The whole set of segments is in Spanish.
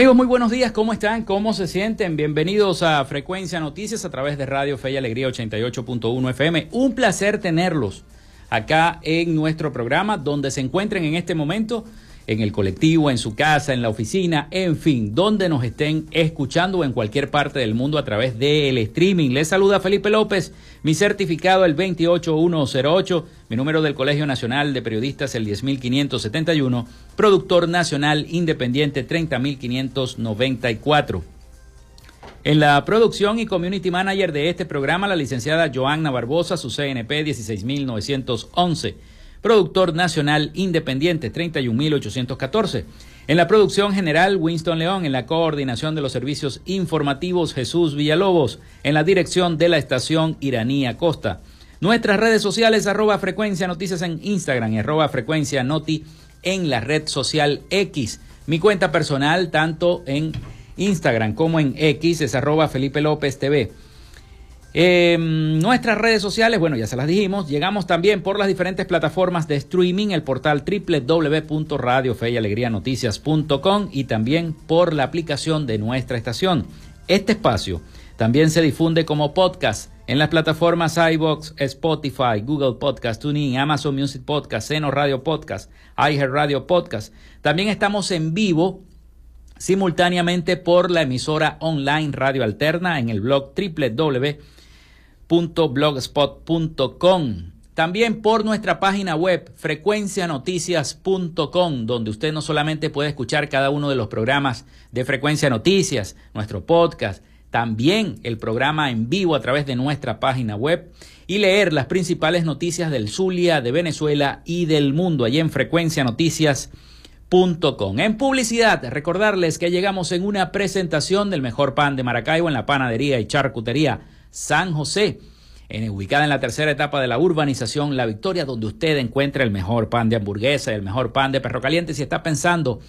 Amigos, muy buenos días, ¿cómo están? ¿Cómo se sienten? Bienvenidos a Frecuencia Noticias a través de Radio Fe y Alegría 88.1 FM. Un placer tenerlos acá en nuestro programa, donde se encuentren en este momento, en el colectivo, en su casa, en la oficina, en fin, donde nos estén escuchando en cualquier parte del mundo a través del streaming. Les saluda Felipe López, mi certificado el 28108 mi número del Colegio Nacional de Periodistas el 10571, productor nacional independiente 30594. En la producción y community manager de este programa, la licenciada Joanna Barbosa, su CNP 16911, productor nacional independiente 31814. En la producción general, Winston León. En la coordinación de los servicios informativos, Jesús Villalobos. En la dirección de la estación Iranía Costa. Nuestras redes sociales, arroba frecuencia noticias en Instagram arroba frecuencia noti en la red social X. Mi cuenta personal, tanto en Instagram como en X, es arroba Felipe López TV. Em, nuestras redes sociales, bueno, ya se las dijimos. Llegamos también por las diferentes plataformas de streaming, el portal www.radiofeyalegrianoticias.com y también por la aplicación de nuestra estación. Este espacio también se difunde como podcast en las plataformas iBox, Spotify, Google Podcast, TuneIn, Amazon Music Podcast, Seno Radio Podcast, iHeart Radio Podcast. También estamos en vivo simultáneamente por la emisora online Radio Alterna en el blog www.blogspot.com. También por nuestra página web frecuencianoticias.com, donde usted no solamente puede escuchar cada uno de los programas de Frecuencia Noticias, nuestro podcast, también el programa en vivo a través de nuestra página web y leer las principales noticias del Zulia, de Venezuela y del mundo allí en frecuencianoticias.com. En publicidad, recordarles que llegamos en una presentación del mejor pan de Maracaibo en la panadería y charcutería San José, ubicada en la tercera etapa de la urbanización La Victoria, donde usted encuentra el mejor pan de hamburguesa, el mejor pan de perro caliente. Si está pensando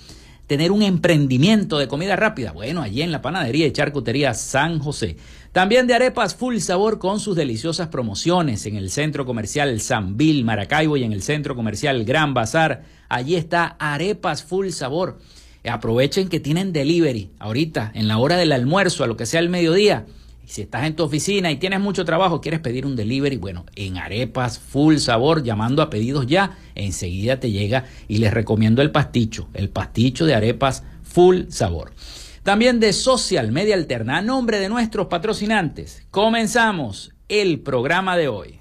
tener un emprendimiento de comida rápida? Bueno, allí en la panadería y charcutería San José. También de arepas full sabor con sus deliciosas promociones en el centro comercial Bill, Maracaibo y en el centro comercial Gran Bazar. Allí está arepas full sabor. Aprovechen que tienen delivery ahorita en la hora del almuerzo, a lo que sea el mediodía si estás en tu oficina y tienes mucho trabajo, quieres pedir un delivery, bueno, en arepas full sabor, llamando a pedidos ya, enseguida te llega y les recomiendo el pasticho, el pasticho de arepas full sabor. También de Social Media Alterna, a nombre de nuestros patrocinantes, comenzamos el programa de hoy.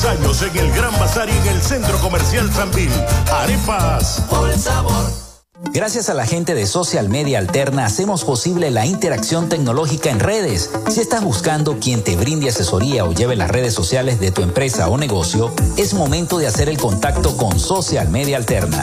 10 años en el Gran Bazar y en el Centro Comercial. Arepas por sabor. Gracias a la gente de Social Media Alterna hacemos posible la interacción tecnológica en redes. Si estás buscando quien te brinde asesoría o lleve las redes sociales de tu empresa o negocio, es momento de hacer el contacto con Social Media Alterna.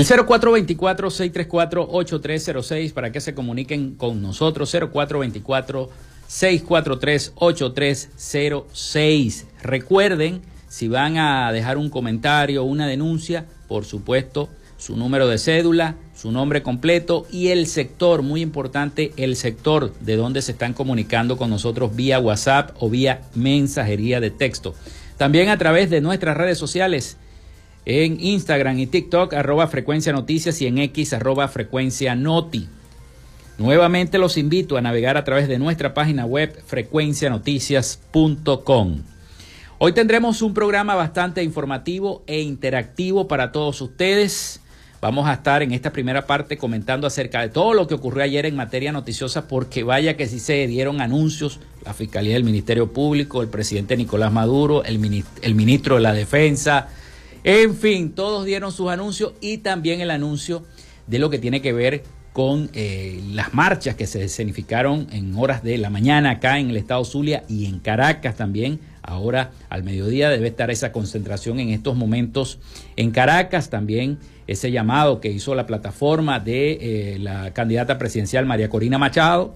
El 0424-634-8306 para que se comuniquen con nosotros. 0424-643-8306. Recuerden, si van a dejar un comentario una denuncia, por supuesto, su número de cédula, su nombre completo y el sector, muy importante, el sector de donde se están comunicando con nosotros vía WhatsApp o vía mensajería de texto. También a través de nuestras redes sociales en Instagram y TikTok, arroba frecuencia noticias y en X, arroba frecuencia noti. Nuevamente los invito a navegar a través de nuestra página web frecuencianoticias.com. Hoy tendremos un programa bastante informativo e interactivo para todos ustedes. Vamos a estar en esta primera parte comentando acerca de todo lo que ocurrió ayer en materia noticiosa, porque vaya que sí se dieron anuncios, la Fiscalía del Ministerio Público, el presidente Nicolás Maduro, el, el ministro de la Defensa, en fin, todos dieron sus anuncios y también el anuncio de lo que tiene que ver con eh, las marchas que se escenificaron en horas de la mañana acá en el estado Zulia y en Caracas también. Ahora al mediodía debe estar esa concentración en estos momentos en Caracas también ese llamado que hizo la plataforma de eh, la candidata presidencial María Corina Machado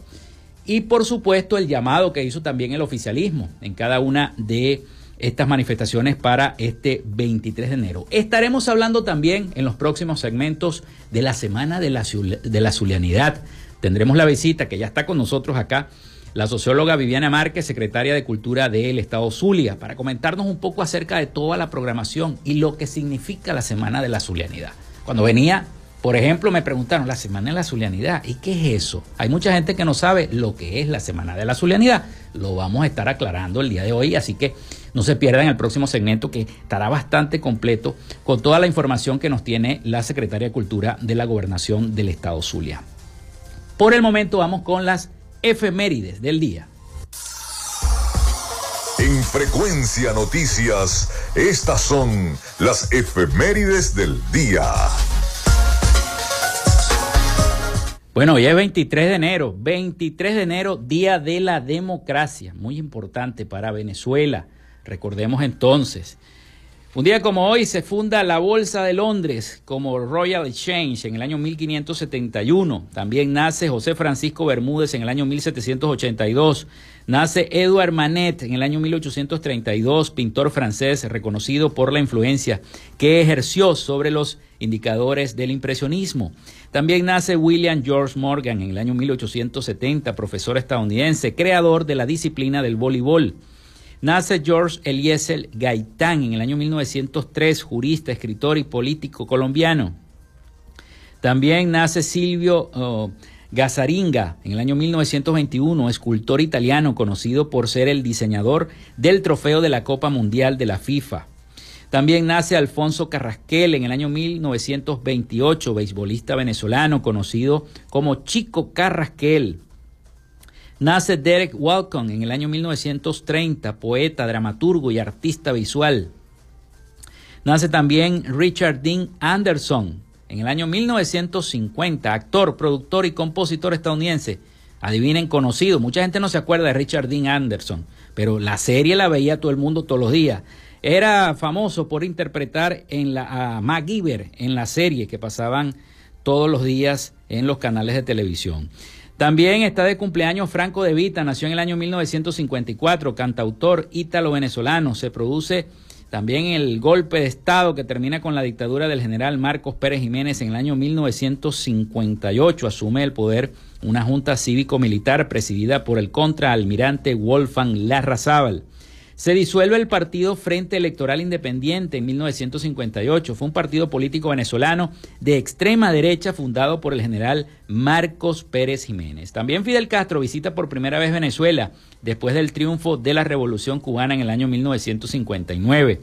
y por supuesto el llamado que hizo también el oficialismo en cada una de estas manifestaciones para este 23 de enero. Estaremos hablando también en los próximos segmentos de la Semana de la, de la Zulianidad. Tendremos la visita que ya está con nosotros acá, la socióloga Viviana Márquez, secretaria de Cultura del Estado Zulia, para comentarnos un poco acerca de toda la programación y lo que significa la Semana de la Zulianidad. Cuando venía por ejemplo, me preguntaron la Semana de la Zulianidad. ¿Y qué es eso? Hay mucha gente que no sabe lo que es la Semana de la Zulianidad. Lo vamos a estar aclarando el día de hoy, así que no se pierdan el próximo segmento que estará bastante completo con toda la información que nos tiene la Secretaria de Cultura de la Gobernación del Estado Zulia. Por el momento vamos con las efemérides del día. En Frecuencia Noticias, estas son las efemérides del día. Bueno, hoy es 23 de enero, 23 de enero, Día de la Democracia, muy importante para Venezuela. Recordemos entonces, un día como hoy se funda la Bolsa de Londres como Royal Exchange en el año 1571. También nace José Francisco Bermúdez en el año 1782. Nace Edouard Manet en el año 1832, pintor francés reconocido por la influencia que ejerció sobre los indicadores del impresionismo. También nace William George Morgan en el año 1870, profesor estadounidense, creador de la disciplina del voleibol. Nace George Eliezer Gaitán en el año 1903, jurista, escritor y político colombiano. También nace Silvio oh, Gazaringa en el año 1921, escultor italiano conocido por ser el diseñador del trofeo de la Copa Mundial de la FIFA. También nace Alfonso Carrasquel en el año 1928, beisbolista venezolano conocido como Chico Carrasquel. Nace Derek Walcott en el año 1930, poeta, dramaturgo y artista visual. Nace también Richard Dean Anderson en el año 1950, actor, productor y compositor estadounidense. Adivinen, conocido. Mucha gente no se acuerda de Richard Dean Anderson, pero la serie la veía todo el mundo todos los días. Era famoso por interpretar en la, a MacGyver en la serie que pasaban todos los días en los canales de televisión. También está de cumpleaños Franco De Vita, nació en el año 1954, cantautor ítalo-venezolano. Se produce también el golpe de Estado que termina con la dictadura del general Marcos Pérez Jiménez en el año 1958 asume el poder una junta cívico-militar presidida por el contraalmirante Wolfgang Larrazábal. Se disuelve el partido Frente Electoral Independiente en 1958. Fue un partido político venezolano de extrema derecha fundado por el general Marcos Pérez Jiménez. También Fidel Castro visita por primera vez Venezuela después del triunfo de la Revolución cubana en el año 1959.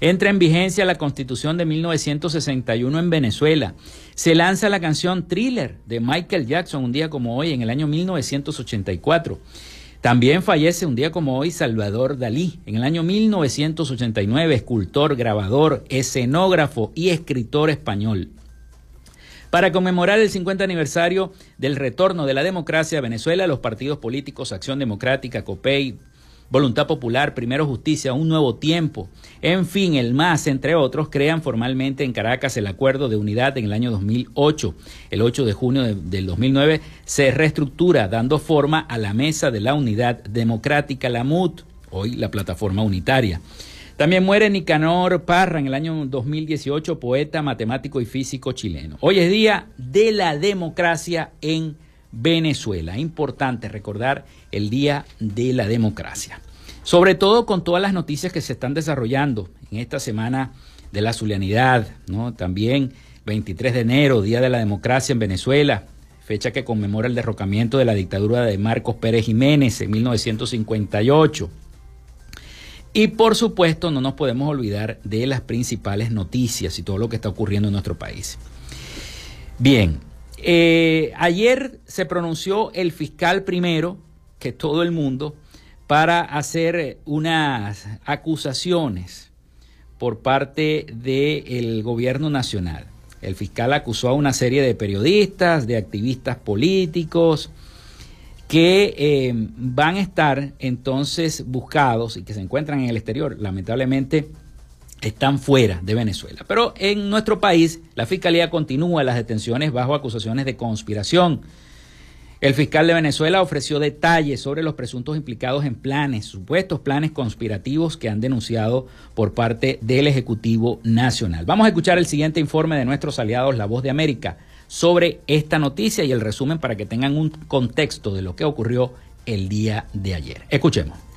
Entra en vigencia la Constitución de 1961 en Venezuela. Se lanza la canción Thriller de Michael Jackson un día como hoy en el año 1984. También fallece un día como hoy Salvador Dalí, en el año 1989, escultor, grabador, escenógrafo y escritor español. Para conmemorar el 50 aniversario del retorno de la democracia a Venezuela, los partidos políticos Acción Democrática, COPEI, Voluntad Popular, Primero Justicia, Un Nuevo Tiempo, en fin, el MAS, entre otros, crean formalmente en Caracas el Acuerdo de Unidad en el año 2008. El 8 de junio del 2009 se reestructura dando forma a la Mesa de la Unidad Democrática, la MUT, hoy la Plataforma Unitaria. También muere Nicanor Parra en el año 2018, poeta, matemático y físico chileno. Hoy es día de la democracia en Venezuela. Importante recordar el Día de la Democracia. Sobre todo con todas las noticias que se están desarrollando en esta semana de la Zulianidad, ¿no? También 23 de enero, Día de la Democracia en Venezuela, fecha que conmemora el derrocamiento de la dictadura de Marcos Pérez Jiménez en 1958. Y por supuesto no nos podemos olvidar de las principales noticias y todo lo que está ocurriendo en nuestro país. Bien, eh, ayer se pronunció el fiscal primero, que todo el mundo, para hacer unas acusaciones por parte del gobierno nacional. El fiscal acusó a una serie de periodistas, de activistas políticos, que eh, van a estar entonces buscados y que se encuentran en el exterior. Lamentablemente, están fuera de Venezuela. Pero en nuestro país la Fiscalía continúa las detenciones bajo acusaciones de conspiración. El fiscal de Venezuela ofreció detalles sobre los presuntos implicados en planes, supuestos planes conspirativos que han denunciado por parte del Ejecutivo Nacional. Vamos a escuchar el siguiente informe de nuestros aliados La Voz de América sobre esta noticia y el resumen para que tengan un contexto de lo que ocurrió el día de ayer. Escuchemos.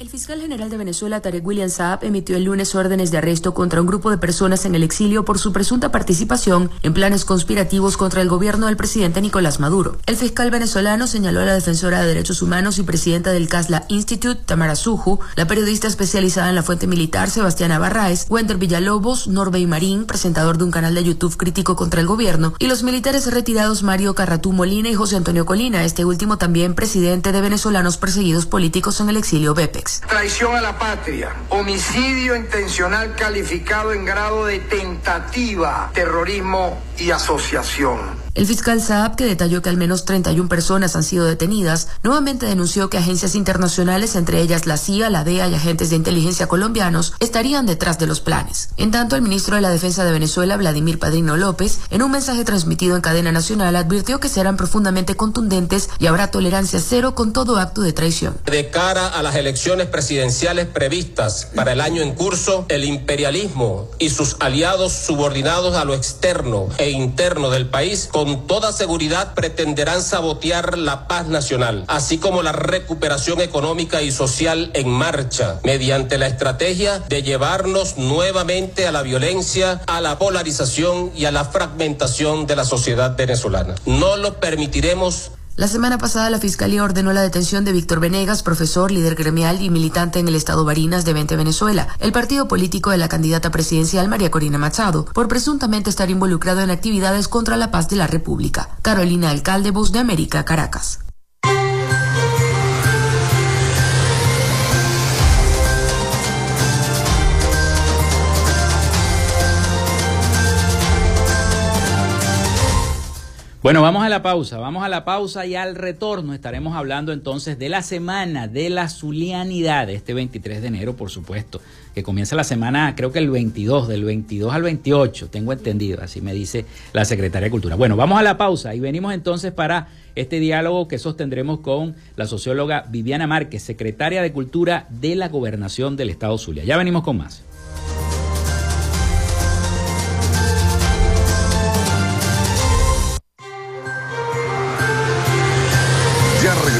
El fiscal general de Venezuela, Tarek William Saab, emitió el lunes órdenes de arresto contra un grupo de personas en el exilio por su presunta participación en planes conspirativos contra el gobierno del presidente Nicolás Maduro. El fiscal venezolano señaló a la defensora de derechos humanos y presidenta del CASLA Institute, Tamara Suju, la periodista especializada en la fuente militar, Sebastiana Barraez, Wender Villalobos, Norbey Marín, presentador de un canal de YouTube crítico contra el gobierno, y los militares retirados Mario Carratú Molina y José Antonio Colina, este último también presidente de venezolanos perseguidos políticos en el exilio BEPEX. Traición a la patria, homicidio intencional calificado en grado de tentativa, terrorismo y asociación. El fiscal Saab, que detalló que al menos 31 personas han sido detenidas, nuevamente denunció que agencias internacionales, entre ellas la CIA, la DEA y agentes de inteligencia colombianos, estarían detrás de los planes. En tanto, el ministro de la Defensa de Venezuela, Vladimir Padrino López, en un mensaje transmitido en cadena nacional, advirtió que serán profundamente contundentes y habrá tolerancia cero con todo acto de traición. De cara a las elecciones presidenciales previstas para el año en curso, el imperialismo y sus aliados subordinados a lo externo e interno del país toda seguridad pretenderán sabotear la paz nacional, así como la recuperación económica y social en marcha, mediante la estrategia de llevarnos nuevamente a la violencia, a la polarización y a la fragmentación de la sociedad venezolana. No lo permitiremos la semana pasada la Fiscalía ordenó la detención de Víctor Venegas, profesor, líder gremial y militante en el estado Barinas de Vente Venezuela, el partido político de la candidata presidencial María Corina Machado, por presuntamente estar involucrado en actividades contra la paz de la República. Carolina Alcalde, Voz de América, Caracas. Bueno, vamos a la pausa, vamos a la pausa y al retorno estaremos hablando entonces de la semana de la Zulianidad, este 23 de enero, por supuesto, que comienza la semana, creo que el 22, del 22 al 28, tengo entendido, así me dice la Secretaria de Cultura. Bueno, vamos a la pausa y venimos entonces para este diálogo que sostendremos con la socióloga Viviana Márquez, secretaria de Cultura de la Gobernación del Estado Zulia. Ya venimos con más.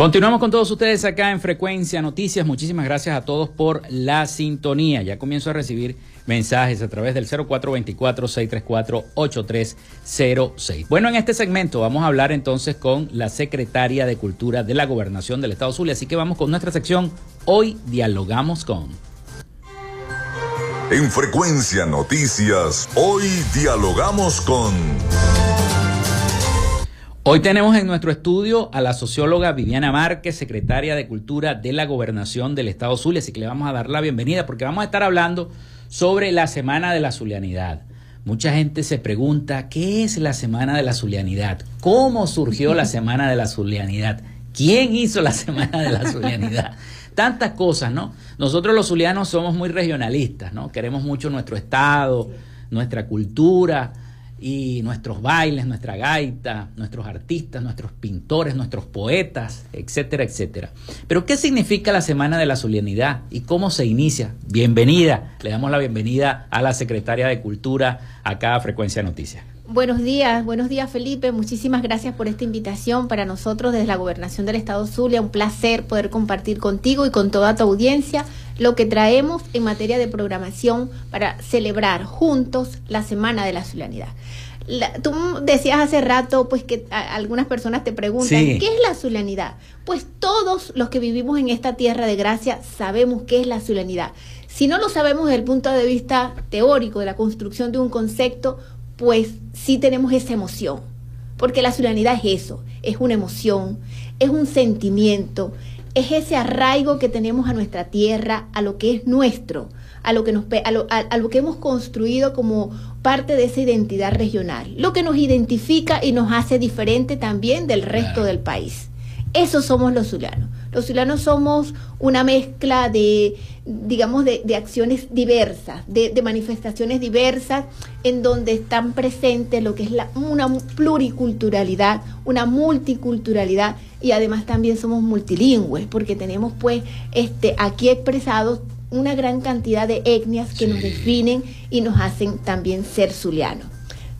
Continuamos con todos ustedes acá en Frecuencia Noticias. Muchísimas gracias a todos por la sintonía. Ya comienzo a recibir mensajes a través del 0424-634-8306. Bueno, en este segmento vamos a hablar entonces con la secretaria de Cultura de la Gobernación del Estado Zulia. Así que vamos con nuestra sección. Hoy dialogamos con. En Frecuencia Noticias, hoy dialogamos con... Hoy tenemos en nuestro estudio a la socióloga Viviana Márquez, secretaria de Cultura de la Gobernación del Estado Zulia, así que le vamos a dar la bienvenida porque vamos a estar hablando sobre la Semana de la Zulianidad. Mucha gente se pregunta, ¿qué es la Semana de la Zulianidad? ¿Cómo surgió la Semana de la Zulianidad? ¿Quién hizo la Semana de la Zulianidad? Tantas cosas, ¿no? Nosotros los zulianos somos muy regionalistas, ¿no? Queremos mucho nuestro estado, nuestra cultura, y nuestros bailes, nuestra gaita, nuestros artistas, nuestros pintores, nuestros poetas, etcétera, etcétera. Pero ¿qué significa la Semana de la Solemnidad y cómo se inicia? Bienvenida, le damos la bienvenida a la Secretaria de Cultura acá a Frecuencia Noticias. Buenos días, buenos días Felipe, muchísimas gracias por esta invitación para nosotros desde la Gobernación del Estado Zulia, un placer poder compartir contigo y con toda tu audiencia lo que traemos en materia de programación para celebrar juntos la Semana de la Zulianidad. tú decías hace rato pues que algunas personas te preguntan, ¿qué es la zulianidad? Pues todos los que vivimos en esta tierra de gracia sabemos qué es la zulianidad. Si no lo sabemos desde el punto de vista teórico de la construcción de un concepto, pues sí tenemos esa emoción. Porque la ciudadanía es eso, es una emoción, es un sentimiento, es ese arraigo que tenemos a nuestra tierra, a lo que es nuestro, a lo que, nos, a lo, a lo que hemos construido como parte de esa identidad regional, lo que nos identifica y nos hace diferente también del resto del país. Eso somos los zulianos. Los zulianos somos una mezcla de, digamos, de, acciones diversas, de, manifestaciones diversas, en donde están presentes lo que es la, una pluriculturalidad, una multiculturalidad, y además también somos multilingües, porque tenemos pues este, aquí expresados una gran cantidad de etnias que nos definen y nos hacen también ser zulianos.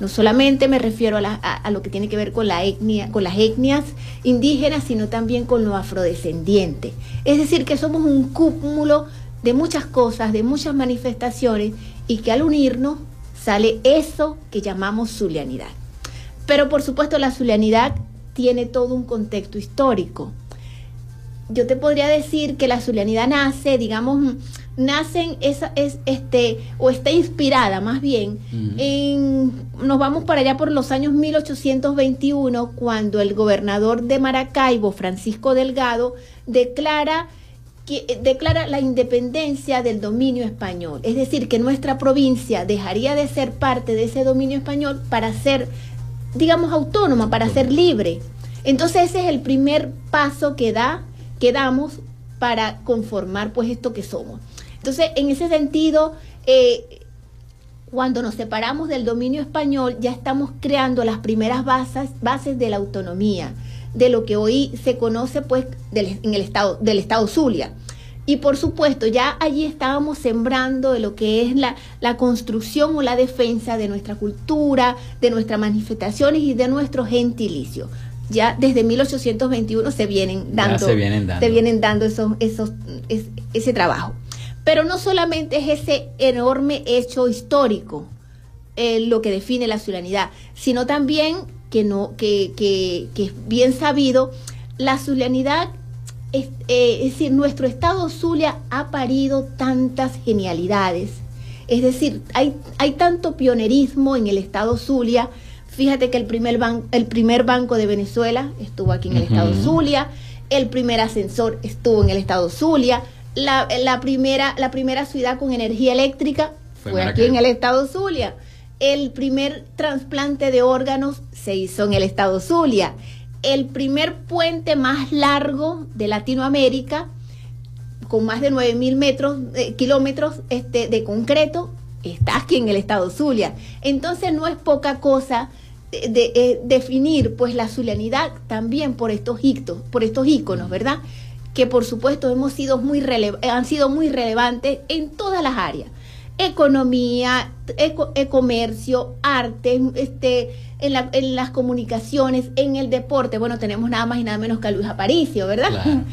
No solamente me refiero a, lo que tiene que ver con, la etnia, con las etnias indígenas, sino también con lo afrodescendiente. Es decir, que somos un cúmulo de muchas cosas, de muchas manifestaciones, y que al unirnos sale eso que llamamos zulianidad. Pero por supuesto la zulianidad tiene todo un contexto histórico. Yo te podría decir que la zulianidad nace, digamos, nacen esa es este o está inspirada más bien en nos vamos para allá por los años 1821 cuando el gobernador de Maracaibo Francisco Delgado declara que eh, declara la independencia del dominio español, es decir, que nuestra provincia dejaría de ser parte de ese dominio español para ser digamos autónoma, para ser libre. Entonces ese es el primer paso que da que damos para conformar pues esto que somos. Entonces, en ese sentido, eh, cuando nos separamos del dominio español, ya estamos creando las primeras bases, bases de la autonomía, de lo que hoy se conoce pues en el estado, del estado Zulia. Y por supuesto, ya allí estábamos sembrando de lo que es la, la, construcción o la defensa de nuestra cultura, de nuestras manifestaciones y de nuestro gentilicio. Ya desde 1821 se vienen dando, se vienen dando. Se vienen dando esos, esos, ese trabajo. Pero no solamente es ese enorme hecho histórico eh, lo que define la zulianidad, sino también que, no, que, que, es bien sabido, la zulianidad, es, eh, es decir, nuestro estado Zulia ha parido tantas genialidades. Es decir, hay, hay tanto pionerismo en el estado Zulia. Fíjate que el primer, el primer banco de Venezuela estuvo aquí en el estado Zulia, el primer ascensor estuvo en el estado Zulia, la, la, primera, la primera ciudad con energía eléctrica fue, aquí en el estado Zulia. El primer trasplante de órganos se hizo en el estado Zulia. El primer puente más largo de Latinoamérica, con más de 9.000 metros, eh, kilómetros este, de concreto, está aquí en el estado Zulia. Entonces no es poca cosa de, eh, definir pues la zulianidad también por estos hitos, por estos íconos, ¿verdad? Que por supuesto hemos sido muy han sido muy relevantes en todas las áreas. Economía, e comercio, arte, este, en, en, las comunicaciones, en el deporte. Bueno, tenemos nada más y nada menos que a Luis Aparicio, ¿verdad?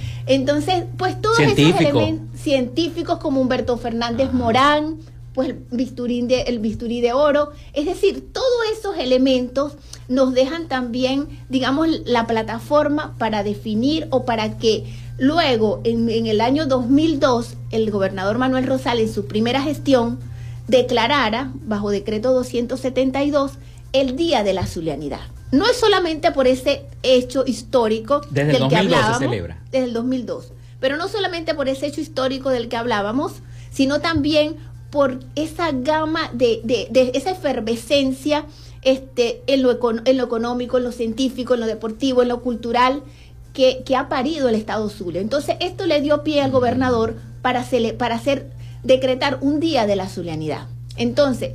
Entonces, pues todos esos elementos científicos como Humberto Fernández Morán, pues el bisturí, de, el bisturí de oro. Es decir, todos esos elementos nos dejan también, digamos, la plataforma para definir o para que luego, en, el año 2002, el gobernador Manuel Rosales, en su primera gestión, declarara, bajo decreto 272, el Día de la Zulianidad. No es solamente por ese hecho histórico desde del el 2002 que hablábamos, se celebra. desde el 2002, pero no solamente por ese hecho histórico del que hablábamos, sino también por esa gama de, de, esa efervescencia este, en, lo en lo económico, en lo científico, en lo deportivo, en lo cultural, que, que, ha parido el Estado Zulia. Entonces, esto le dio pie al gobernador para, para hacer, decretar un día de la zulianidad. Entonces,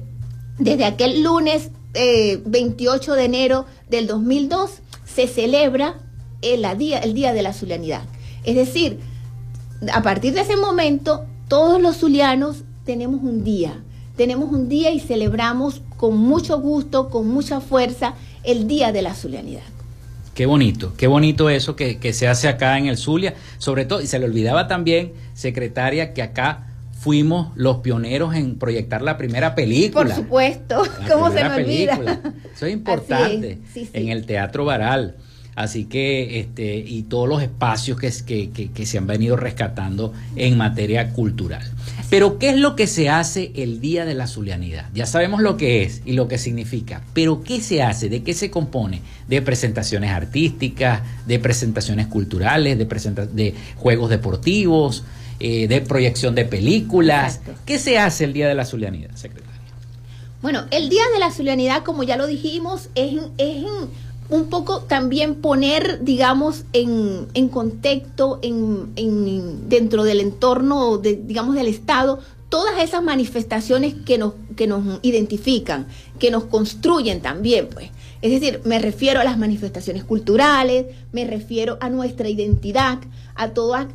desde aquel lunes 28 eh, de enero del 2002, se celebra el día, el día de la zulianidad. Es decir, a partir de ese momento, todos los zulianos tenemos un día. Tenemos un día y celebramos con mucho gusto, con mucha fuerza, el Día de la Zulianidad. Qué bonito, qué bonito eso que, se hace acá en el Zulia, sobre todo, y se le olvidaba también, secretaria, que acá fuimos los pioneros en proyectar la primera película. Por supuesto, ¿cómo se me olvida? Eso es importante en el Teatro Baral. Así que, este, y todos los espacios que, que, que, se han venido rescatando en materia cultural. Pero, ¿qué es lo que se hace el Día de la Zulianidad? Ya sabemos lo que es y lo que significa, pero ¿qué se hace? ¿De qué se compone? De presentaciones artísticas, de presentaciones culturales, de, de juegos deportivos, eh, de proyección de películas. ¿Qué se hace el Día de la Zulianidad, secretaria? Bueno, el Día de la Zulianidad, como ya lo dijimos, es, es un poco también poner, digamos, en, en contexto, en, en, dentro del entorno, digamos, del Estado, todas esas manifestaciones que nos, que nos identifican, que nos construyen también, pues. Es decir, me refiero a las manifestaciones culturales, me refiero a nuestra identidad, a,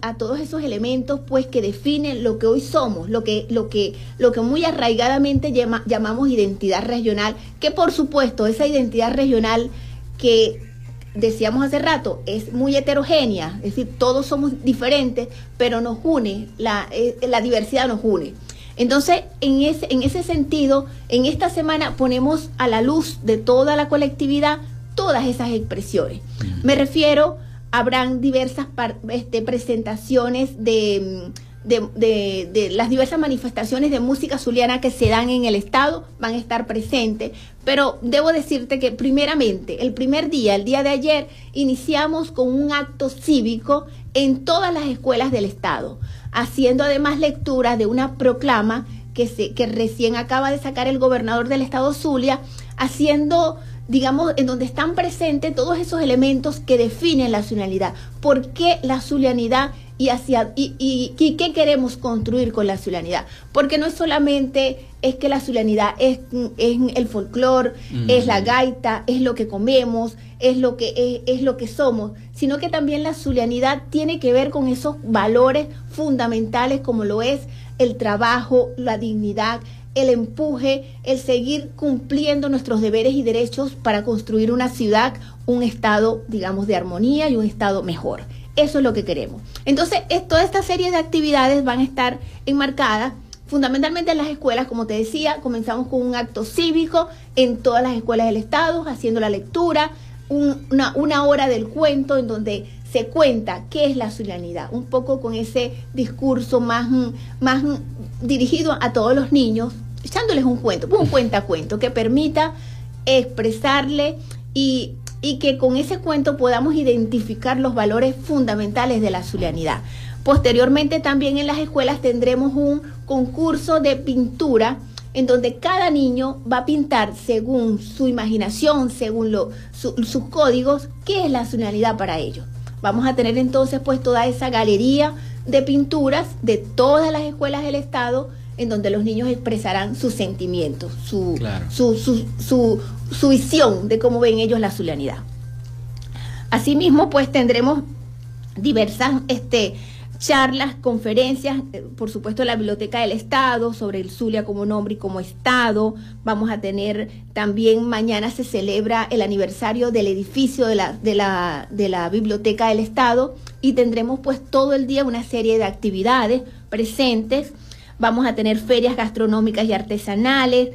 a todos esos elementos pues que definen lo que hoy somos, lo que, lo que, lo que muy arraigadamente llamamos identidad regional, que por supuesto esa identidad regional que decíamos hace rato, es muy heterogénea, es decir, todos somos diferentes, pero nos une, la, eh, la diversidad nos une. Entonces, en ese, en ese sentido, en esta semana ponemos a la luz de toda la colectividad todas esas expresiones. Me refiero, habrán diversas este, presentaciones de de, las diversas manifestaciones de música zuliana que se dan en el estado van a estar presentes. Pero debo decirte que primeramente, el primer día, el día de ayer, iniciamos con un acto cívico en todas las escuelas del estado, haciendo además lectura de una proclama que, se, que recién acaba de sacar el gobernador del estado Zulia, haciendo digamos, en donde están presentes todos esos elementos que definen la zulianidad. ¿Por qué la zulianidad y, hacia, y, y, qué queremos construir con la zulianidad. Porque no es solamente es que la zulianidad es, es el folclore, es la gaita, es lo que comemos, es lo que, es, lo que somos, sino que también la zulianidad tiene que ver con esos valores fundamentales como lo es el trabajo, la dignidad, el empuje, el seguir cumpliendo nuestros deberes y derechos para construir una ciudad, un estado, digamos, de armonía y un estado mejor. Eso es lo que queremos. Entonces, toda esta serie de actividades van a estar enmarcadas fundamentalmente en las escuelas, como te decía, comenzamos con un acto cívico en todas las escuelas del Estado, haciendo la lectura, una, una, hora del cuento en donde se cuenta qué es la zulianidad, un poco con ese discurso más, más dirigido a todos los niños, echándoles un cuento, un cuentacuento que permita expresarle y y que con ese cuento podamos identificar los valores fundamentales de la zulianidad. Posteriormente también en las escuelas tendremos un concurso de pintura en donde cada niño va a pintar según su imaginación, según sus códigos, qué es la nacionalidad para ellos. Vamos a tener entonces pues toda esa galería de pinturas de todas las escuelas del Estado en donde los niños expresarán sus sentimientos, su, su, su, visión de cómo ven ellos la zulianidad. Asimismo, pues tendremos diversas este, charlas, conferencias, eh, por supuesto la Biblioteca del Estado sobre el Zulia como nombre y como Estado. Vamos a tener también mañana se celebra el aniversario del edificio de la, de la, de la Biblioteca del Estado y tendremos pues todo el día una serie de actividades presentes. Vamos a tener ferias gastronómicas y artesanales,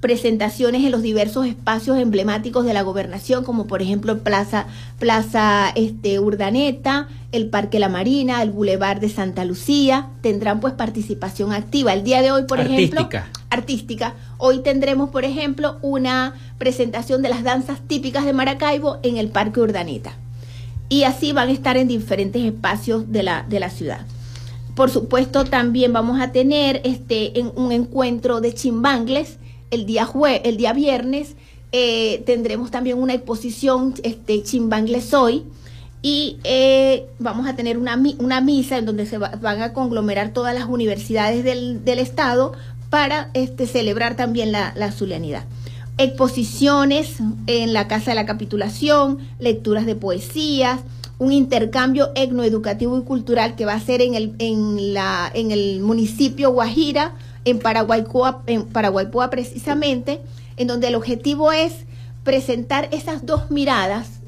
presentaciones en los diversos espacios emblemáticos de la gobernación, como por ejemplo Plaza, Plaza este, Urdaneta, el Parque La Marina, el Boulevard de Santa Lucía, tendrán pues participación activa. El día de hoy, por ejemplo, artística. Hoy tendremos, por ejemplo, una presentación de las danzas típicas de Maracaibo en el Parque Urdaneta. Y así van a estar en diferentes espacios de la, de la ciudad. Por supuesto, también vamos a tener este, un encuentro de chimbangles el día, jue el día viernes eh, tendremos también una exposición este, Chimbangles Hoy y eh, vamos a tener una, una misa en donde se van a conglomerar todas las universidades del, del estado para este, celebrar también la, la zulianidad. Exposiciones en la Casa de la Capitulación, lecturas de poesías, un intercambio etnoeducativo y cultural que va a ser en el, en la, en el municipio Guajira, en Paraguaypoa, en Paraguaypoa precisamente, en donde el objetivo es presentar esas dos miradas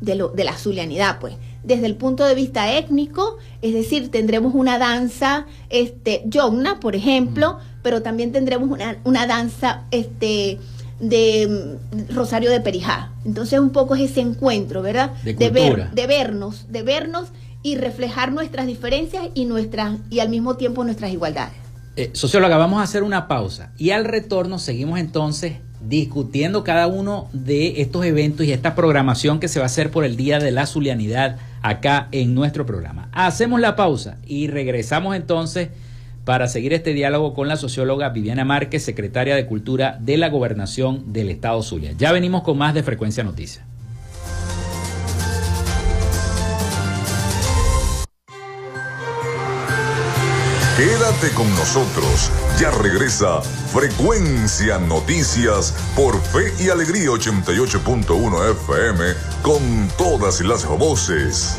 de, lo, de la zulianidad, pues, desde el punto de vista étnico, es decir, tendremos una danza este, yogna, por ejemplo, pero también tendremos una, una danza este, de mm, Rosario de Perijá. Entonces un poco es ese encuentro, ¿verdad? De, ver, de vernos, de vernos y reflejar nuestras diferencias y nuestras y al mismo tiempo nuestras igualdades. Eh, socióloga, vamos a hacer una pausa y al retorno seguimos entonces discutiendo cada uno de estos eventos y esta programación que se va a hacer por el Día de la Zulianidad acá en nuestro programa. Hacemos la pausa y regresamos entonces para seguir este diálogo con la socióloga Viviana Márquez, secretaria de Cultura de la Gobernación del Estado Zulia. Ya venimos con más de Frecuencia Noticias. Quédate con nosotros. Ya regresa Frecuencia Noticias por Fe y Alegría 88.1 FM con todas las voces.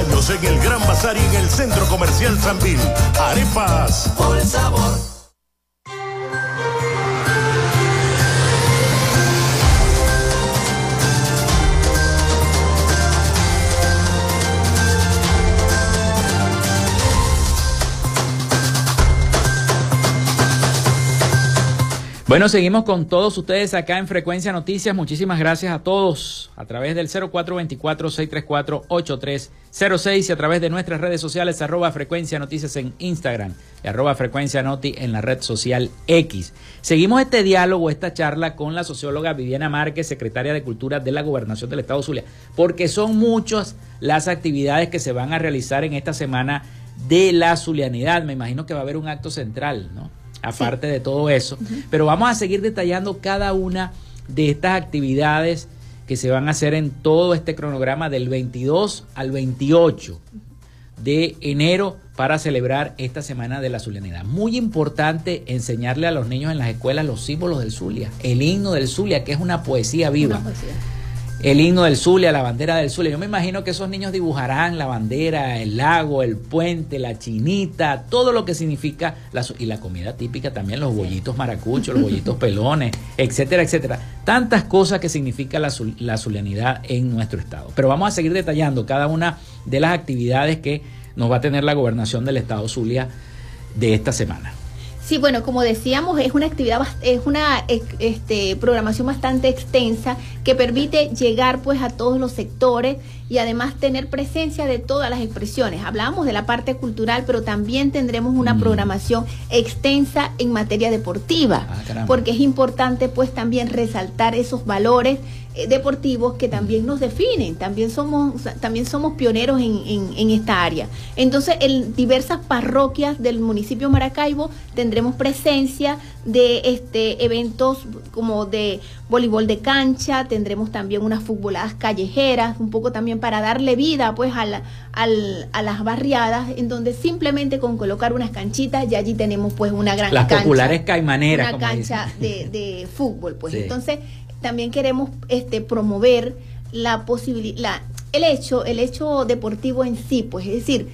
Años en el Gran Bazar y en el Centro Comercial Sambil. Arepas. Por sabor. Bueno, seguimos con todos ustedes acá en Frecuencia Noticias. Muchísimas gracias a todos a través del 0424-634-8306 y a través de nuestras redes sociales arroba Frecuencia Noticias en Instagram y arroba Frecuencia Noti en la red social X. Seguimos este diálogo, esta charla con la socióloga Viviana Márquez, secretaria de Cultura de la Gobernación del Estado Zulia, porque son muchas las actividades que se van a realizar en esta semana de la zulianidad. Me imagino que va a haber un acto central, ¿no? Aparte de todo eso. Pero vamos a seguir detallando cada una de estas actividades que se van a hacer en todo este cronograma del 22 al 28 de enero para celebrar esta semana de la Zulianidad. Muy importante enseñarle a los niños en las escuelas los símbolos del Zulia, el himno del Zulia, que es una poesía viva el himno del Zulia, la bandera del Zulia. Yo me imagino que esos niños dibujarán la bandera, el lago, el puente, la chinita, todo lo que significa la, y la comida típica también, los bollitos maracuchos, los bollitos pelones, etcétera, etcétera. Tantas cosas que significa la, la zulianidad en nuestro estado. Pero vamos a seguir detallando cada una de las actividades que nos va a tener la gobernación del estado Zulia de esta semana. Sí, bueno, como decíamos, es una actividad, es una este, programación bastante extensa que permite llegar pues a todos los sectores y además tener presencia de todas las expresiones. Hablábamos de la parte cultural, pero también tendremos una mm. programación extensa en materia deportiva, ah, porque es importante pues también resaltar esos valores eh, deportivos que también nos definen, también somos, también somos pioneros en, en, esta área. Entonces, en diversas parroquias del municipio Maracaibo tendremos presencia de este eventos como de voleibol de cancha, tendremos también unas futboladas callejeras, un poco también para darle vida pues a, la, a las barriadas, en donde simplemente con colocar unas canchitas ya allí tenemos pues una gran las populares caimaneras. Una cancha de, de, fútbol, pues. Entonces, también queremos este, promover la posibilidad, el hecho, el hecho deportivo en sí, pues es decir,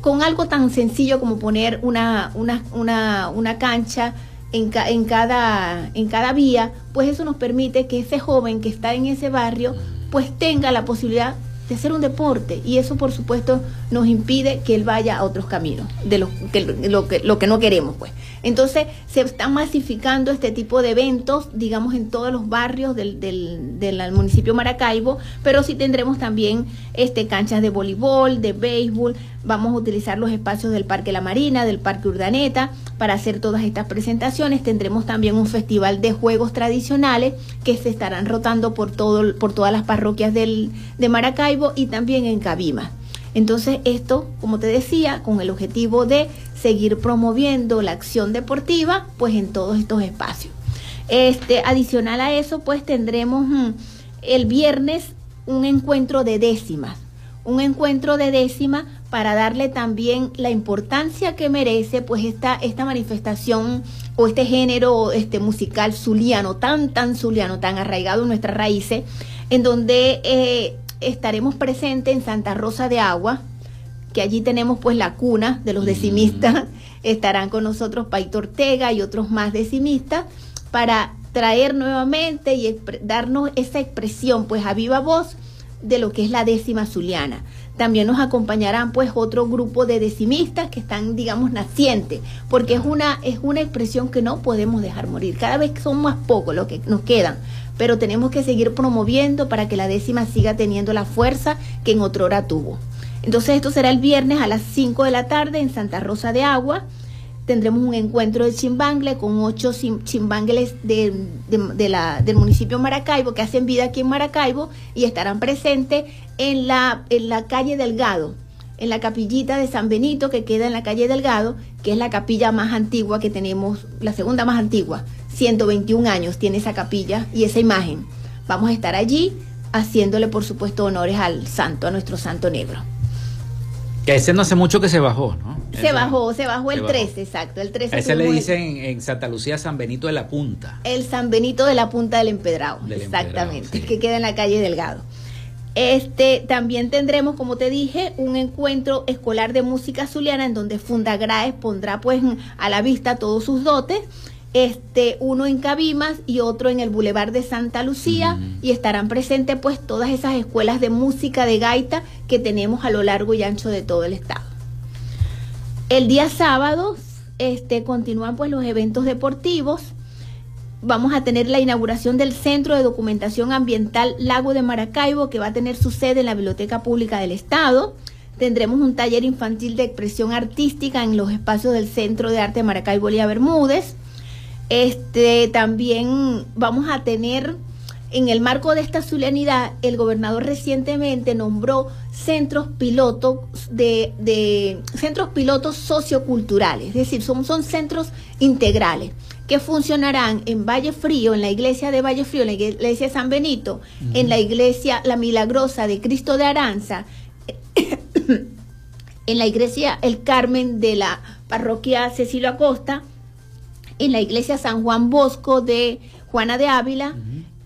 con algo tan sencillo como poner una, una, una, una cancha en, en, cada, en cada vía, pues eso nos permite que ese joven que está en ese barrio, pues tenga la posibilidad de hacer un deporte. Y eso por supuesto nos impide que él vaya a otros caminos de lo que, lo que, lo que no queremos pues. Entonces se está masificando este tipo de eventos digamos en todos los barrios del, del, del municipio Maracaibo pero sí tendremos también este canchas de voleibol de béisbol vamos a utilizar los espacios del Parque La Marina del Parque Urdaneta para hacer todas estas presentaciones tendremos también un festival de juegos tradicionales que se estarán rotando por todo por todas las parroquias del, de Maracaibo y también en Cabima. Entonces esto, como te decía, con el objetivo de seguir promoviendo la acción deportiva, pues en todos estos espacios. Este, adicional a eso, pues tendremos mm, el viernes un encuentro de décimas, un encuentro de décimas para darle también la importancia que merece pues esta, esta manifestación o este género este musical zuliano, tan, tan zuliano, tan arraigado en nuestras raíces, en donde eh, estaremos presentes en Santa Rosa de Agua, que allí tenemos pues la cuna de los decimistas. Estarán con nosotros Paito Ortega y otros más decimistas para traer nuevamente y darnos esa expresión pues a viva voz de lo que es la décima zuliana. También nos acompañarán pues otro grupo de decimistas que están digamos nacientes, porque es una es una expresión que no podemos dejar morir. Cada vez son más pocos los que nos quedan, pero tenemos que seguir promoviendo para que la décima siga teniendo la fuerza que en otra hora tuvo. Entonces esto será el viernes a las 5 de la tarde en Santa Rosa de Agua. Tendremos un encuentro de chimbangle con ocho chimbangles de, la, del municipio Maracaibo que hacen vida aquí en Maracaibo y estarán presentes en la, en la calle Delgado, en la capillita de San Benito que queda en la calle Delgado, que es la capilla más antigua que tenemos, la segunda más antigua 121 años tiene esa capilla y esa imagen. Vamos a estar allí haciéndole, por supuesto, honores al santo, a nuestro santo negro. Que ese no hace mucho que se bajó, ¿no? Se bajó, se bajó el 13, exacto. El 13 ese le dicen en, Santa Lucía San Benito de la Punta. El San Benito de la Punta del Empedrado, exactamente, que queda en la calle Delgado. Este, también tendremos, como te dije, un encuentro escolar de música zuliana en donde Fundagraes pondrá pues a la vista todos sus dotes este, uno en Cabimas y otro en el Boulevard de Santa Lucía y estarán presentes pues todas esas escuelas de música de gaita que tenemos a lo largo y ancho de todo el estado. El día sábado este, continúan pues los eventos deportivos vamos a tener la inauguración del Centro de Documentación Ambiental Lago de Maracaibo, que va a tener su sede en la Biblioteca Pública del Estado. Tendremos un taller infantil de expresión artística en los espacios del Centro de Arte Maracaibo Lía Bermúdez. Este, también vamos a tener en el marco de esta zulianidad, el gobernador recientemente nombró centros pilotos de, centros pilotos socioculturales, es decir, son, son centros integrales que funcionarán en Valle Frío, en la iglesia de Valle Frío, en la iglesia de San Benito, en la iglesia La Milagrosa de Cristo de Aranza, en la iglesia El Carmen de la parroquia Cecilio Acosta, en la iglesia San Juan Bosco de Juana de Ávila,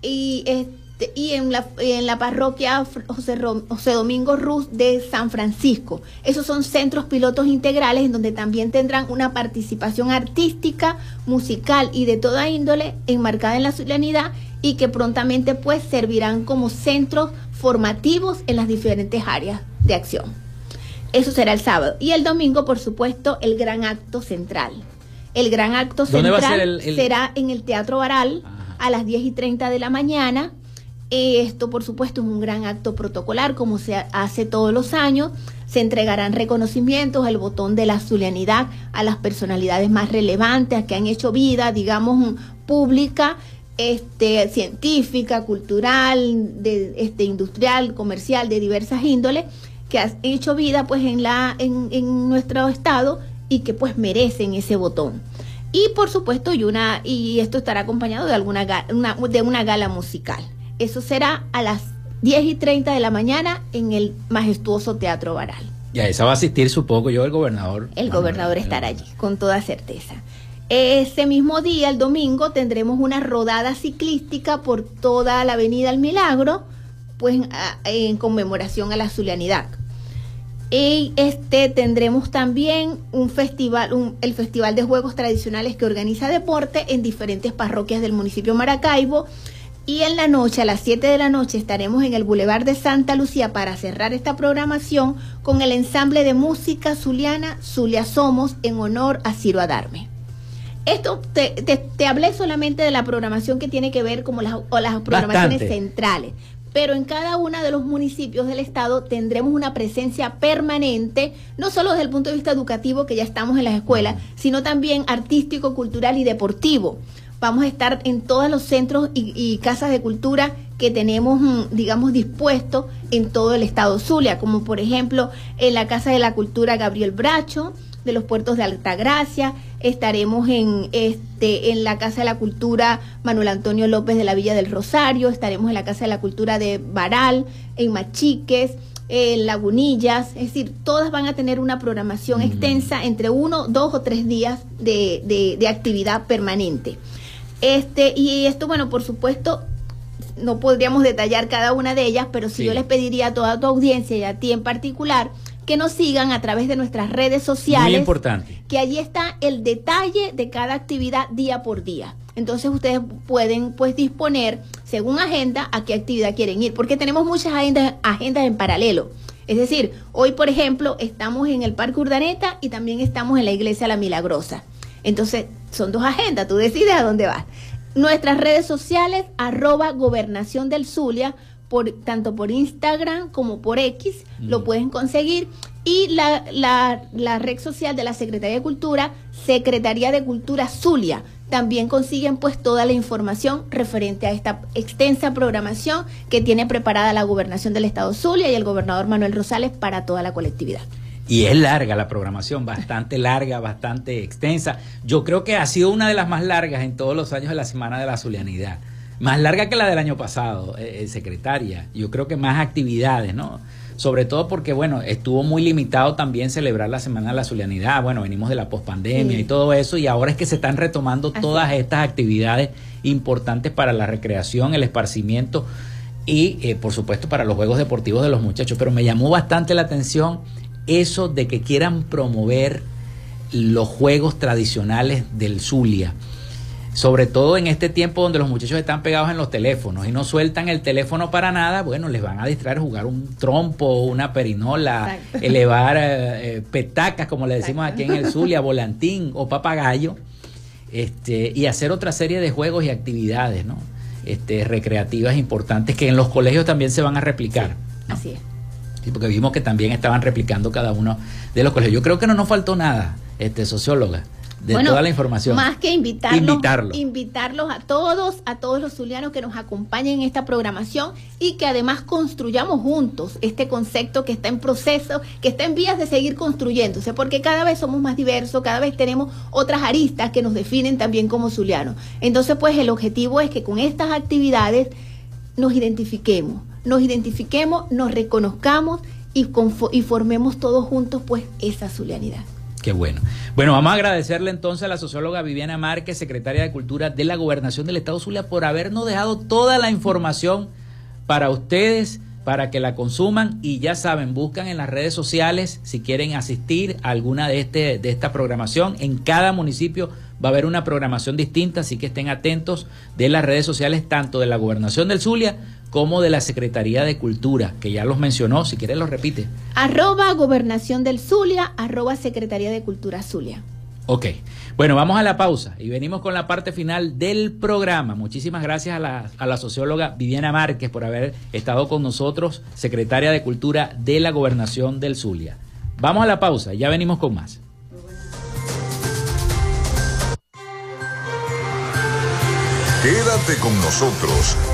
y, este, y en, la, en la parroquia José, José Domingo Ruz de San Francisco. Esos son centros pilotos integrales en donde también tendrán una participación artística, musical y de toda índole enmarcada en la ciudadanía y que prontamente pues servirán como centros formativos en las diferentes áreas de acción. Eso será el sábado. Y el domingo, por supuesto, el gran acto central. El gran acto central será en el Teatro Baral a las 10 y 30 de la mañana. Esto, por supuesto, es un gran acto protocolar, como se hace todos los años. Se entregarán reconocimientos, el botón de la zulianidad a las personalidades más relevantes, que han hecho vida, digamos, pública, este, científica, cultural, de, este, industrial, comercial, de diversas índoles, que han hecho vida pues en, la, en, en nuestro estado y que pues merecen ese botón. Y por supuesto, y, una, y esto estará acompañado de, alguna una, de una gala musical. Eso será a las 10 y 30 de la mañana en el majestuoso Teatro Baral. Y a esa va a asistir, supongo yo, el gobernador. El gobernador estará allí, con toda certeza. Ese mismo día, el domingo, tendremos una rodada ciclística por toda la Avenida El Milagro, pues en conmemoración a la Zulianidad. Y este tendremos también un festival, el Festival de Juegos Tradicionales que organiza deporte en diferentes parroquias del municipio Maracaibo. Y en la noche, a las 7 de la noche, estaremos en el Boulevard de Santa Lucía para cerrar esta programación con el ensamble de música zuliana Zulia Somos en honor a Ciro Adarme. Esto te, te, hablé solamente de la programación que tiene que ver como las, o las programaciones centrales, pero en cada uno de los municipios del estado tendremos una presencia permanente, no solo desde el punto de vista educativo, que ya estamos en las escuelas, sino también artístico, cultural y deportivo. Vamos a estar en todos los centros y, casas de cultura que tenemos, mm, digamos, dispuestos en todo el estado Zulia, como por ejemplo en la Casa de la Cultura Gabriel Bracho, de los puertos de Altagracia, estaremos en este en la Casa de la Cultura Manuel Antonio López de la Villa del Rosario, estaremos en la Casa de la Cultura de Baral, en Machiques, en Lagunillas, es decir, todas van a tener una programación extensa entre uno, dos o tres días de, de, actividad permanente. Este, y esto, bueno, por supuesto, no podríamos detallar cada una de ellas, pero si yo les pediría a toda tu audiencia y a ti en particular, que nos sigan a través de nuestras redes sociales. Muy importante. Que allí está el detalle de cada actividad día por día. Entonces ustedes pueden pues disponer según agenda a qué actividad quieren ir, porque tenemos muchas agendas, agendas en paralelo. Es decir, hoy por ejemplo estamos en el Parque Urdaneta y también estamos en la Iglesia La Milagrosa. Entonces son dos agendas, tú decides a dónde vas. Nuestras redes sociales, arroba gobernación del Zulia, tanto por Instagram como por X, lo mm. pueden conseguir. Y la, la, red social de la Secretaría de Cultura, Secretaría de Cultura Zulia, también consiguen pues toda la información referente a esta extensa programación que tiene preparada la gobernación del estado Zulia y el gobernador Manuel Rosales para toda la colectividad. Y es larga la programación, bastante larga, bastante extensa. Yo creo que ha sido una de las más largas en todos los años de la Semana de la Zulianidad. Más larga que la del año pasado, eh, eh, secretaria. Yo creo que más actividades, ¿no? Sobre todo porque, bueno, estuvo muy limitado también celebrar la Semana de la Zulianidad. Bueno, venimos de la pospandemia y todo eso, y ahora es que se están retomando todas estas actividades importantes para la recreación, el esparcimiento y, eh, por supuesto, para los juegos deportivos de los muchachos. Pero me llamó bastante la atención eso de que quieran promover los juegos tradicionales del Zulia sobre todo en este tiempo donde los muchachos están pegados en los teléfonos y no sueltan el teléfono para nada, bueno, les van a distraer jugar un trompo, una perinola, elevar eh, eh, petacas, como le decimos aquí en el Zulia, volantín o papagayo. este, y hacer otra serie de juegos y actividades, ¿no? Este, recreativas importantes que en los colegios también se van a replicar. Así es. Sí, porque vimos que también estaban replicando cada uno de los colegios. Yo creo que no nos faltó nada, este socióloga de toda la información. Más que invitarlos, invitarlos a todos, a todos los zulianos que nos acompañen en esta programación y que además construyamos juntos este concepto que está en proceso, que está en vías de seguir construyéndose, porque cada vez somos más diversos, cada vez tenemos otras aristas que nos definen también como zulianos. Entonces, pues el objetivo es que con estas actividades nos identifiquemos, nos identifiquemos, nos reconozcamos y, y formemos todos juntos pues esa zulianidad. Qué bueno. Bueno, vamos a agradecerle entonces a la socióloga Viviana Márquez, secretaria de Cultura de la Gobernación del Estado Zulia, por habernos dejado toda la información para ustedes, para que la consuman y ya saben, buscan en las redes sociales si quieren asistir a alguna de, este, de esta programación. En cada municipio va a haber una programación distinta, así que estén atentos de las redes sociales tanto de la Gobernación del Zulia como de la Secretaría de Cultura, que ya los mencionó, si quiere los repite. Arroba Gobernación del Zulia, arroba Secretaría de Cultura Zulia. Ok, bueno, vamos a la pausa y venimos con la parte final del programa. Muchísimas gracias a la, a la socióloga Viviana Márquez por haber estado con nosotros, secretaria de Cultura de la Gobernación del Zulia. Vamos a la pausa, ya venimos con más. Quédate con nosotros.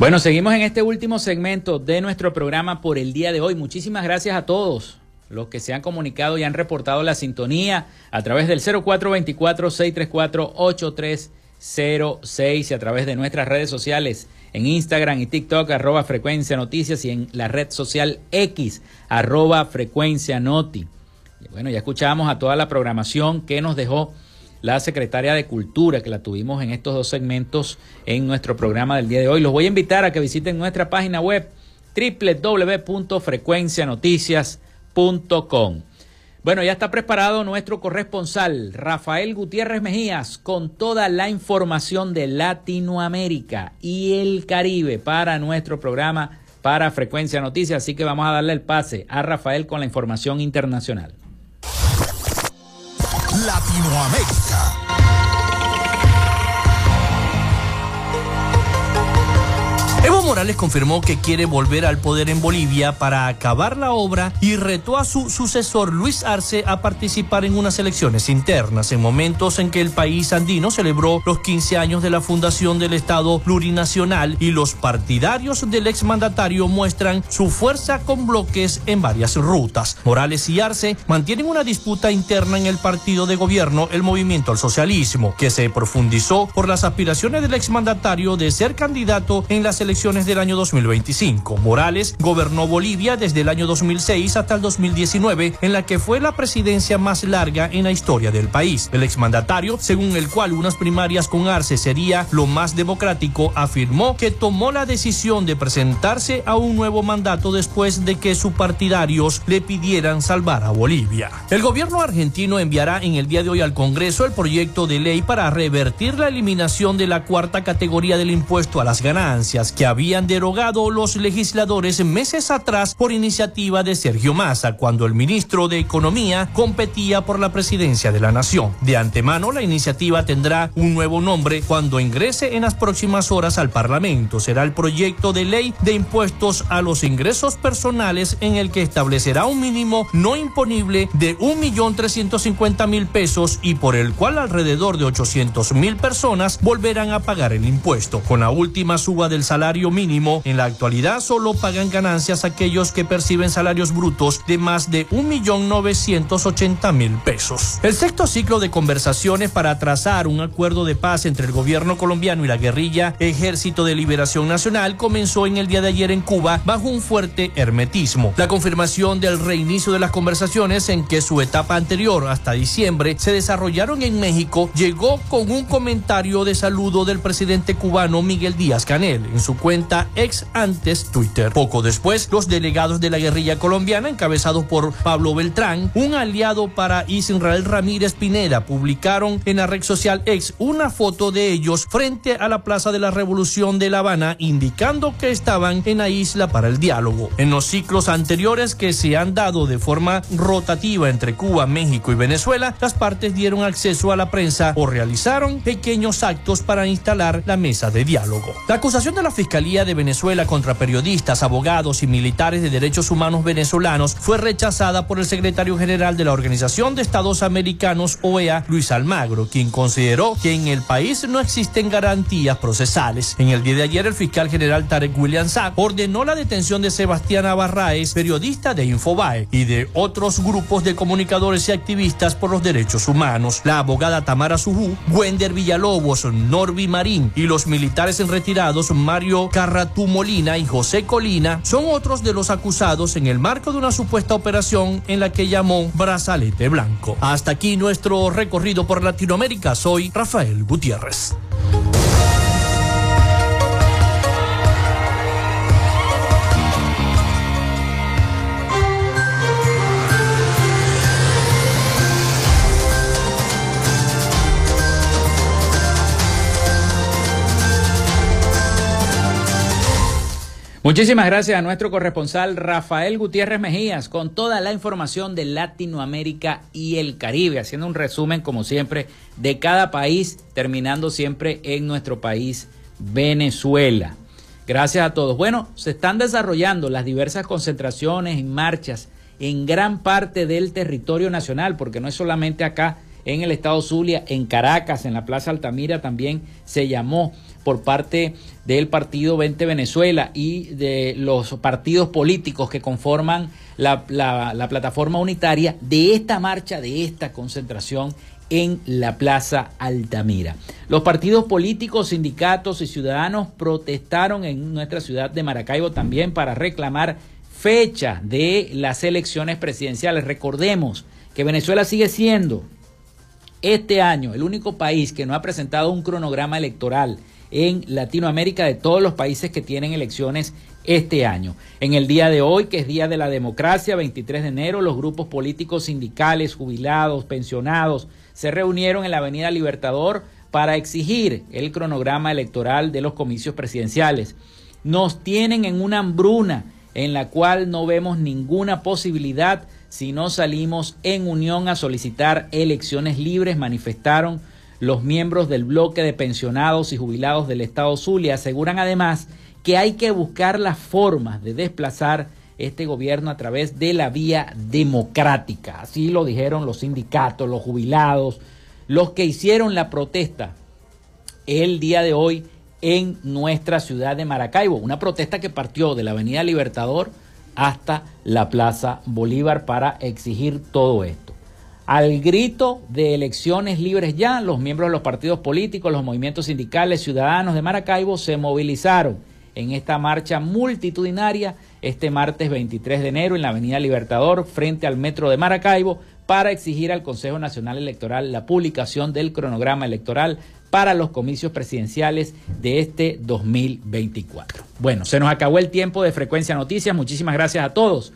Bueno, seguimos en este último segmento de nuestro programa por el día de hoy. Muchísimas gracias a todos los que se han comunicado y han reportado la sintonía a través del 0424-634-8306 y a través de nuestras redes sociales en Instagram y TikTok, arroba frecuencia noticias y en la red social X, arroba frecuencia noti. bueno, ya escuchamos a toda la programación que nos dejó la secretaria de Cultura, que la tuvimos en estos dos segmentos en nuestro programa del día de hoy. Los voy a invitar a que visiten nuestra página web www.frecuencianoticias.com. Bueno, ya está preparado nuestro corresponsal Rafael Gutiérrez Mejías con toda la información de Latinoamérica y el Caribe para nuestro programa para Frecuencia Noticias. Así que vamos a darle el pase a Rafael con la información internacional. Latinoamérica. Morales confirmó que quiere volver al poder en Bolivia para acabar la obra y retó a su sucesor Luis Arce a participar en unas elecciones internas en momentos en que el país andino celebró los 15 años de la fundación del Estado plurinacional y los partidarios del exmandatario muestran su fuerza con bloques en varias rutas. Morales y Arce mantienen una disputa interna en el partido de gobierno, el Movimiento al Socialismo, que se profundizó por las aspiraciones del exmandatario de ser candidato en las elecciones elecciones del año 2025. Morales gobernó Bolivia desde el año 2006 hasta el 2019, en la que fue la presidencia más larga en la historia del país. El exmandatario, según el cual unas primarias con Arce sería lo más democrático, afirmó que tomó la decisión de presentarse a un nuevo mandato después de que sus partidarios le pidieran salvar a Bolivia. El gobierno argentino enviará en el día de hoy al Congreso el proyecto de ley para revertir la eliminación de la cuarta categoría del impuesto a las ganancias que habían derogado los legisladores meses atrás por iniciativa de Sergio Massa cuando el ministro de Economía competía por la presidencia de la nación. De antemano, la iniciativa tendrá un nuevo nombre cuando ingrese en las próximas horas al Parlamento. Será el proyecto de ley de impuestos a los ingresos personales en el que establecerá un mínimo no imponible de 1.350.000 pesos y por el cual alrededor de 800.000 personas volverán a pagar el impuesto. Con la última suba del salario mínimo, en la actualidad solo pagan ganancias aquellos que perciben salarios brutos de más de 1.980.000 pesos. El sexto ciclo de conversaciones para trazar un acuerdo de paz entre el gobierno colombiano y la guerrilla Ejército de Liberación Nacional comenzó en el día de ayer en Cuba bajo un fuerte hermetismo. La confirmación del reinicio de las conversaciones en que su etapa anterior hasta diciembre se desarrollaron en México llegó con un comentario de saludo del presidente cubano Miguel Díaz Canel en su cuenta ex antes Twitter. Poco después, los delegados de la guerrilla colombiana encabezados por Pablo Beltrán, un aliado para Israel Ramírez Pineda, publicaron en la red social ex una foto de ellos frente a la Plaza de la Revolución de La Habana indicando que estaban en la isla para el diálogo. En los ciclos anteriores que se han dado de forma rotativa entre Cuba, México y Venezuela, las partes dieron acceso a la prensa o realizaron pequeños actos para instalar la mesa de diálogo. La acusación de la Fiscalía de Venezuela contra periodistas, abogados y militares de derechos humanos venezolanos fue rechazada por el secretario general de la Organización de Estados Americanos, OEA, Luis Almagro, quien consideró que en el país no existen garantías procesales. En el día de ayer, el fiscal general Tarek William Saab ordenó la detención de Sebastián Abarraez, periodista de Infobae, y de otros grupos de comunicadores y activistas por los derechos humanos. La abogada Tamara Sujú, Wender Villalobos, Norby Marín y los militares en retirados Mario Carratú Molina y José Colina son otros de los acusados en el marco de una supuesta operación en la que llamó Brazalete Blanco. Hasta aquí nuestro recorrido por Latinoamérica. Soy Rafael Gutiérrez. Muchísimas gracias a nuestro corresponsal Rafael Gutiérrez Mejías con toda la información de Latinoamérica y el Caribe, haciendo un resumen como siempre de cada país, terminando siempre en nuestro país Venezuela. Gracias a todos. Bueno, se están desarrollando las diversas concentraciones en marchas en gran parte del territorio nacional, porque no es solamente acá en el estado Zulia, en Caracas, en la Plaza Altamira también se llamó por parte del partido 20 Venezuela y de los partidos políticos que conforman la, plataforma unitaria de esta marcha, de esta concentración en la Plaza Altamira. Los partidos políticos, sindicatos y ciudadanos protestaron en nuestra ciudad de Maracaibo también para reclamar fecha de las elecciones presidenciales. Recordemos que Venezuela sigue siendo este año el único país que no ha presentado un cronograma electoral en Latinoamérica de todos los países que tienen elecciones este año. En el día de hoy, que es Día de la Democracia, 23 de enero, los grupos políticos sindicales, jubilados, pensionados, se reunieron en la Avenida Libertador para exigir el cronograma electoral de los comicios presidenciales. Nos tienen en una hambruna en la cual no vemos ninguna posibilidad si no salimos en unión a solicitar elecciones libres, manifestaron los miembros del bloque de pensionados y jubilados del Estado Zulia aseguran además que hay que buscar las formas de desplazar este gobierno a través de la vía democrática. Así lo dijeron los sindicatos, los jubilados, los que hicieron la protesta el día de hoy en nuestra ciudad de Maracaibo. Una protesta que partió de la Avenida Libertador hasta la Plaza Bolívar para exigir todo esto. Al grito de elecciones libres ya, los miembros de los partidos políticos, los movimientos sindicales, ciudadanos de Maracaibo se movilizaron en esta marcha multitudinaria este martes 23 de enero en la Avenida Libertador frente al Metro de Maracaibo para exigir al Consejo Nacional Electoral la publicación del cronograma electoral para los comicios presidenciales de este 2024. Bueno, se nos acabó el tiempo de Frecuencia Noticias. Muchísimas gracias a todos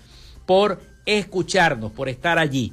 por escucharnos, por estar allí.